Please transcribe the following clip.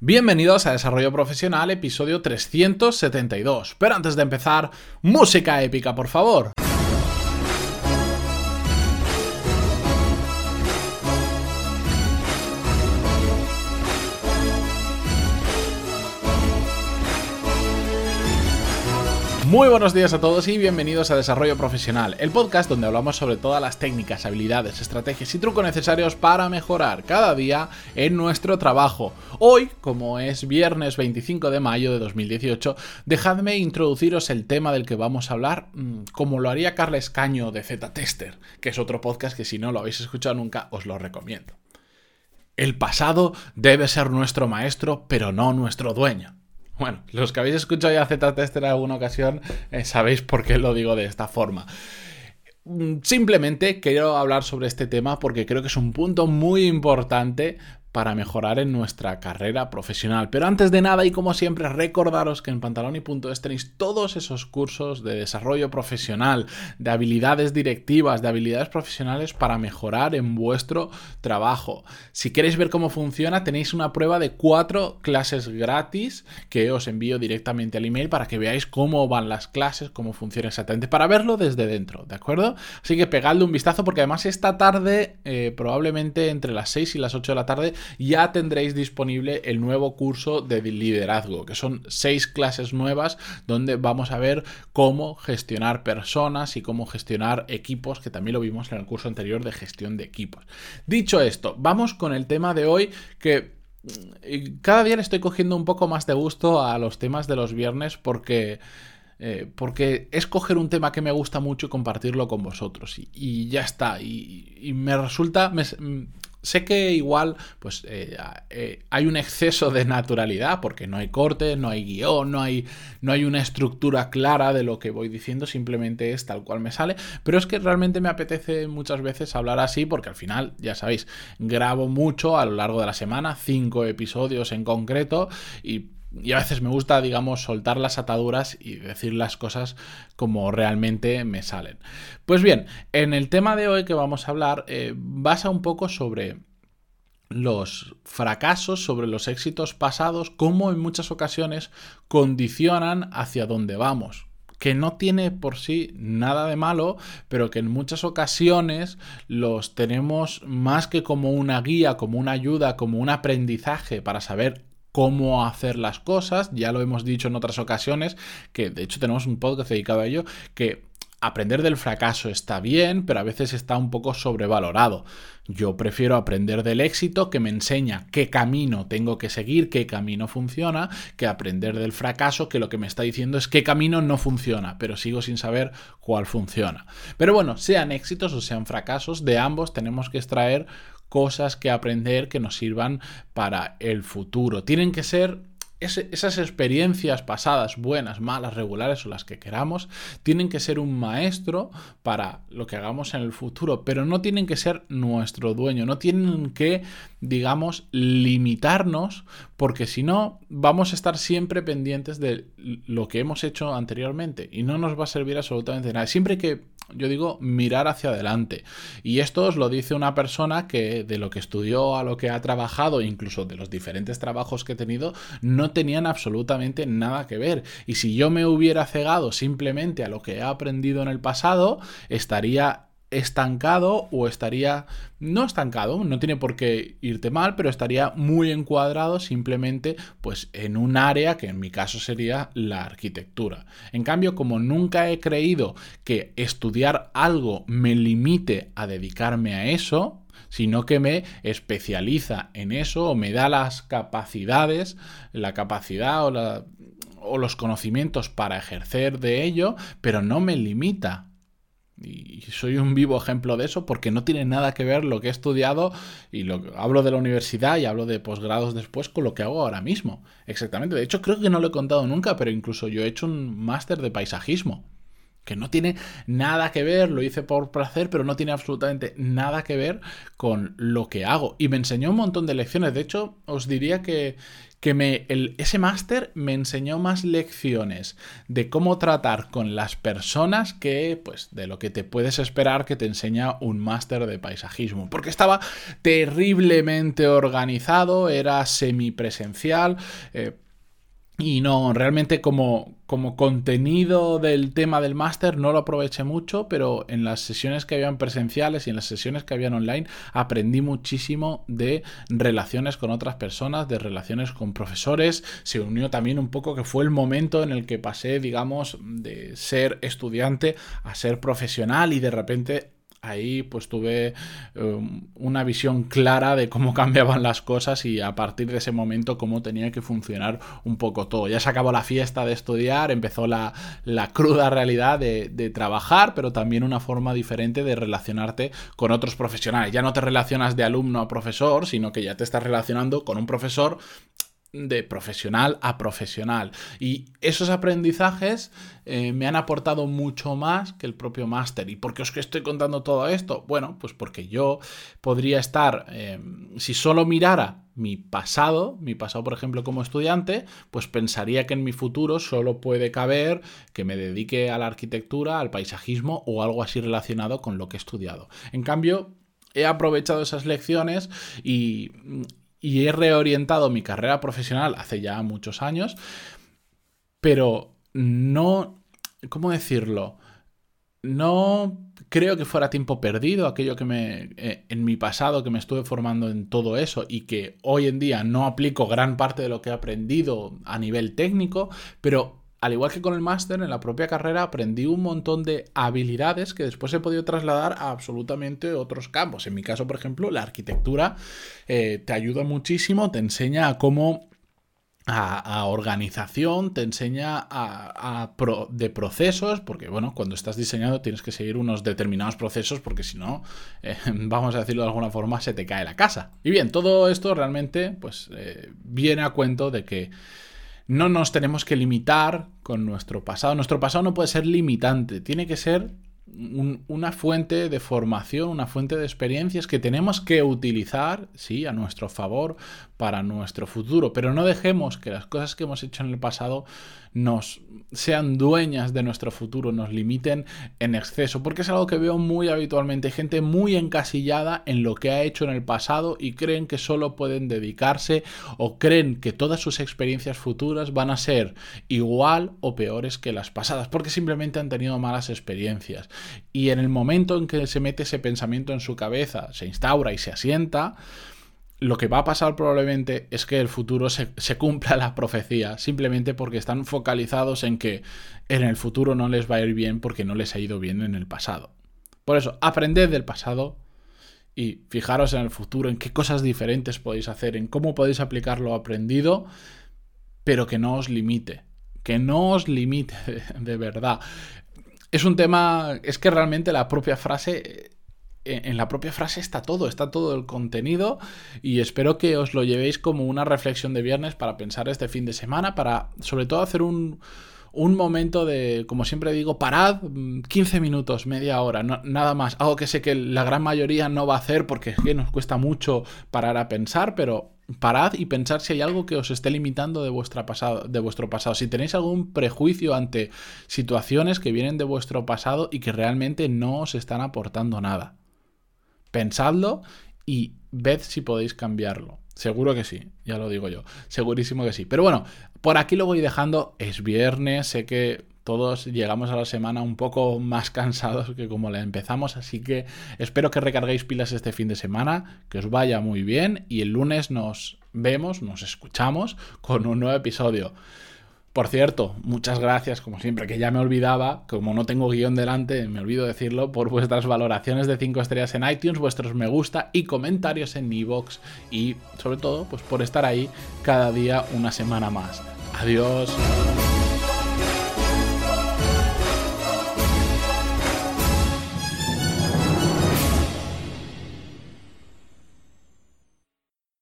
Bienvenidos a Desarrollo Profesional, episodio 372. Pero antes de empezar, música épica, por favor. Muy buenos días a todos y bienvenidos a Desarrollo Profesional, el podcast donde hablamos sobre todas las técnicas, habilidades, estrategias y trucos necesarios para mejorar cada día en nuestro trabajo. Hoy, como es viernes 25 de mayo de 2018, dejadme introduciros el tema del que vamos a hablar, mm, como lo haría Carles Caño de Z-Tester, que es otro podcast que si no lo habéis escuchado nunca os lo recomiendo. El pasado debe ser nuestro maestro, pero no nuestro dueño. Bueno, los que habéis escuchado ya Z-Tester en alguna ocasión eh, sabéis por qué lo digo de esta forma. Mm, simplemente quiero hablar sobre este tema porque creo que es un punto muy importante para mejorar en nuestra carrera profesional. Pero antes de nada y como siempre recordaros que en pantaloni.es tenéis todos esos cursos de desarrollo profesional, de habilidades directivas, de habilidades profesionales para mejorar en vuestro trabajo. Si queréis ver cómo funciona tenéis una prueba de cuatro clases gratis que os envío directamente al email para que veáis cómo van las clases, cómo funciona exactamente, para verlo desde dentro, ¿de acuerdo? Así que pegadle un vistazo porque además esta tarde, eh, probablemente entre las 6 y las 8 de la tarde, ya tendréis disponible el nuevo curso de liderazgo, que son seis clases nuevas donde vamos a ver cómo gestionar personas y cómo gestionar equipos, que también lo vimos en el curso anterior de gestión de equipos. Dicho esto, vamos con el tema de hoy que mm, cada día le estoy cogiendo un poco más de gusto a los temas de los viernes porque... Eh, porque es coger un tema que me gusta mucho y compartirlo con vosotros. Y, ya está. Y, me resulta. Sé que igual pues eh, eh, hay un exceso de naturalidad porque no hay corte, no hay guion, no hay, no hay una estructura clara de lo que voy diciendo, simplemente es tal cual me sale, pero es que realmente me apetece muchas veces hablar así porque al final, ya sabéis, grabo mucho a lo largo de la semana, cinco episodios en concreto y y a veces me gusta, digamos, soltar las ataduras y decir las cosas como realmente me salen. Pues bien, en el tema de hoy que vamos a hablar, eh, basa un poco sobre los fracasos, sobre los éxitos pasados, cómo en muchas ocasiones condicionan hacia dónde vamos que no tiene por sí nada de malo, pero que en muchas ocasiones los tenemos más que como una guía, como una ayuda, como un aprendizaje para saber cómo hacer las cosas. Ya lo hemos dicho en otras ocasiones, que de hecho tenemos un podcast dedicado a ello, que aprender del fracaso está bien, pero a veces está un poco sobrevalorado. Yo prefiero aprender del éxito que me enseña qué camino tengo que seguir, qué camino funciona, que aprender del fracaso que lo que me está diciendo es qué camino no funciona, pero sigo sin saber cuál funciona. Pero bueno, sean éxitos o sean fracasos, de ambos tenemos que extraer cosas que aprender que nos sirvan para el futuro. Tienen que ser esas experiencias pasadas, buenas, malas, regulares o las que queramos, tienen que ser un maestro para lo que hagamos en el futuro, pero no tienen que ser nuestro dueño, no tienen que, digamos, limitarnos, porque si no, vamos a estar siempre pendientes de lo que hemos hecho anteriormente y no nos va a servir absolutamente nada. Siempre que yo digo mirar hacia adelante. Y esto os lo dice una persona que de lo que estudió a lo que ha trabajado, incluso de los diferentes trabajos que he tenido, no tenían absolutamente nada que ver. Y si yo me hubiera cegado simplemente a lo que he aprendido en el pasado, estaría estancado o estaría no estancado, no tiene por qué irte mal, pero estaría muy encuadrado simplemente pues en un área que en mi caso sería la arquitectura. En cambio, como nunca he creído que estudiar algo me limite a dedicarme a eso, sino que me especializa en eso o me da las capacidades, la capacidad o, o los conocimientos para ejercer de ello, pero no me limita y soy un vivo ejemplo de eso porque no tiene nada que ver lo que he estudiado y lo hablo de la universidad y hablo de posgrados después con lo que hago ahora mismo. Exactamente. De hecho, creo que no lo he contado nunca, pero incluso yo he hecho un máster de paisajismo que no tiene nada que ver, lo hice por placer, pero no tiene absolutamente nada que ver con lo que hago. Y me enseñó un montón de lecciones. De hecho, os diría que, que me, ese máster me enseñó más lecciones de cómo tratar con las personas que pues de lo que te puedes esperar que te enseña un máster de paisajismo. Porque estaba terriblemente organizado, era semipresencial. Eh, y no, realmente como, como contenido del tema del máster no lo aproveché mucho, pero en las sesiones que habían presenciales y en las sesiones que habían online aprendí muchísimo de relaciones con otras personas, de relaciones con profesores. Se unió también un poco que fue el momento en el que pasé, digamos, de ser estudiante a ser profesional y de repente ahí pues tuve um, una visión clara de cómo cambiaban las cosas y a partir de ese momento cómo tenía que funcionar un poco todo. Ya se acabó la fiesta de estudiar, empezó la, cruda realidad de, trabajar, pero también una forma diferente de relacionarte con otros profesionales. Ya no te relacionas de alumno a profesor, sino que ya te estás relacionando con un profesor de profesional a profesional. Y esos aprendizajes eh, me han aportado mucho más que el propio máster. ¿Y por qué os estoy contando todo esto? Bueno, pues porque yo podría estar, eh, si solo mirara mi pasado, mi pasado por ejemplo como estudiante, pues pensaría que en mi futuro solo puede caber que me dedique a la arquitectura, al paisajismo o algo así relacionado con lo que he estudiado. En cambio, he aprovechado esas lecciones y, y he reorientado mi carrera profesional hace ya muchos años, pero no, ¿cómo decirlo? No creo que fuera tiempo perdido aquello que me eh, en mi pasado que me estuve formando en todo eso y que hoy en día no aplico gran parte de lo que he aprendido a nivel técnico, pero al igual que con el máster, en la propia carrera aprendí un montón de habilidades que después he podido trasladar a absolutamente otros campos. En mi caso, por ejemplo, la arquitectura eh, te ayuda muchísimo, te enseña a cómo a, organización, te enseña a, de procesos, porque bueno, cuando estás diseñando tienes que seguir unos determinados procesos, porque si no, eh, vamos a decirlo de alguna forma, se te cae la casa. Y bien, todo esto realmente pues eh, viene a cuento de que no nos tenemos que limitar con nuestro pasado. Nuestro pasado no puede ser limitante, tiene que ser una fuente de formación, una fuente de experiencias que tenemos que utilizar, sí, a nuestro favor para nuestro futuro, pero no dejemos que las cosas que hemos hecho en el pasado nos sean dueñas de nuestro futuro, nos limiten en exceso, porque es algo que veo muy habitualmente, gente muy encasillada en lo que ha hecho en el pasado y creen que solo pueden dedicarse o creen que todas sus experiencias futuras van a ser igual o peores que las pasadas, porque simplemente han tenido malas experiencias. Y en el momento en que se mete ese pensamiento en su cabeza, se instaura y se asienta, lo que va a pasar probablemente es que el futuro se, cumpla la profecía, simplemente porque están focalizados en que en el futuro no les va a ir bien porque no les ha ido bien en el pasado. Por eso, aprended del pasado y fijaros en el futuro, en qué cosas diferentes podéis hacer, en cómo podéis aplicar lo aprendido, pero que no os limite, que no os limite de verdad. Es un tema, es que realmente la propia frase en la propia frase está todo, está todo el contenido y espero que os lo llevéis como una reflexión de viernes para pensar este fin de semana, para sobre todo hacer un, un momento de, como siempre digo, parad 15 mm, minutos, media hora, nada más. Algo que sé que la gran mayoría no va a hacer porque es que nos cuesta mucho parar a pensar, pero parad y pensar si hay algo que os esté limitando de, pasado, de vuestro pasado. Si tenéis algún prejuicio ante situaciones que vienen de vuestro pasado y que realmente no os están aportando nada pensadlo y ved si podéis cambiarlo. Seguro que sí, ya lo digo yo. Segurísimo que sí. Pero bueno, por aquí lo voy dejando. Es viernes, sé que todos llegamos a la semana un poco más cansados que como la empezamos, así que espero que recarguéis pilas este fin de semana, que os vaya muy bien y el lunes nos vemos, nos escuchamos con un nuevo episodio. Por cierto, muchas gracias, como siempre, que ya me olvidaba, como no tengo guion delante, me olvido decirlo, por vuestras valoraciones de 5 estrellas en iTunes, vuestros me gusta y comentarios en iVoox y sobre todo, pues por estar ahí cada día una semana más. Adiós.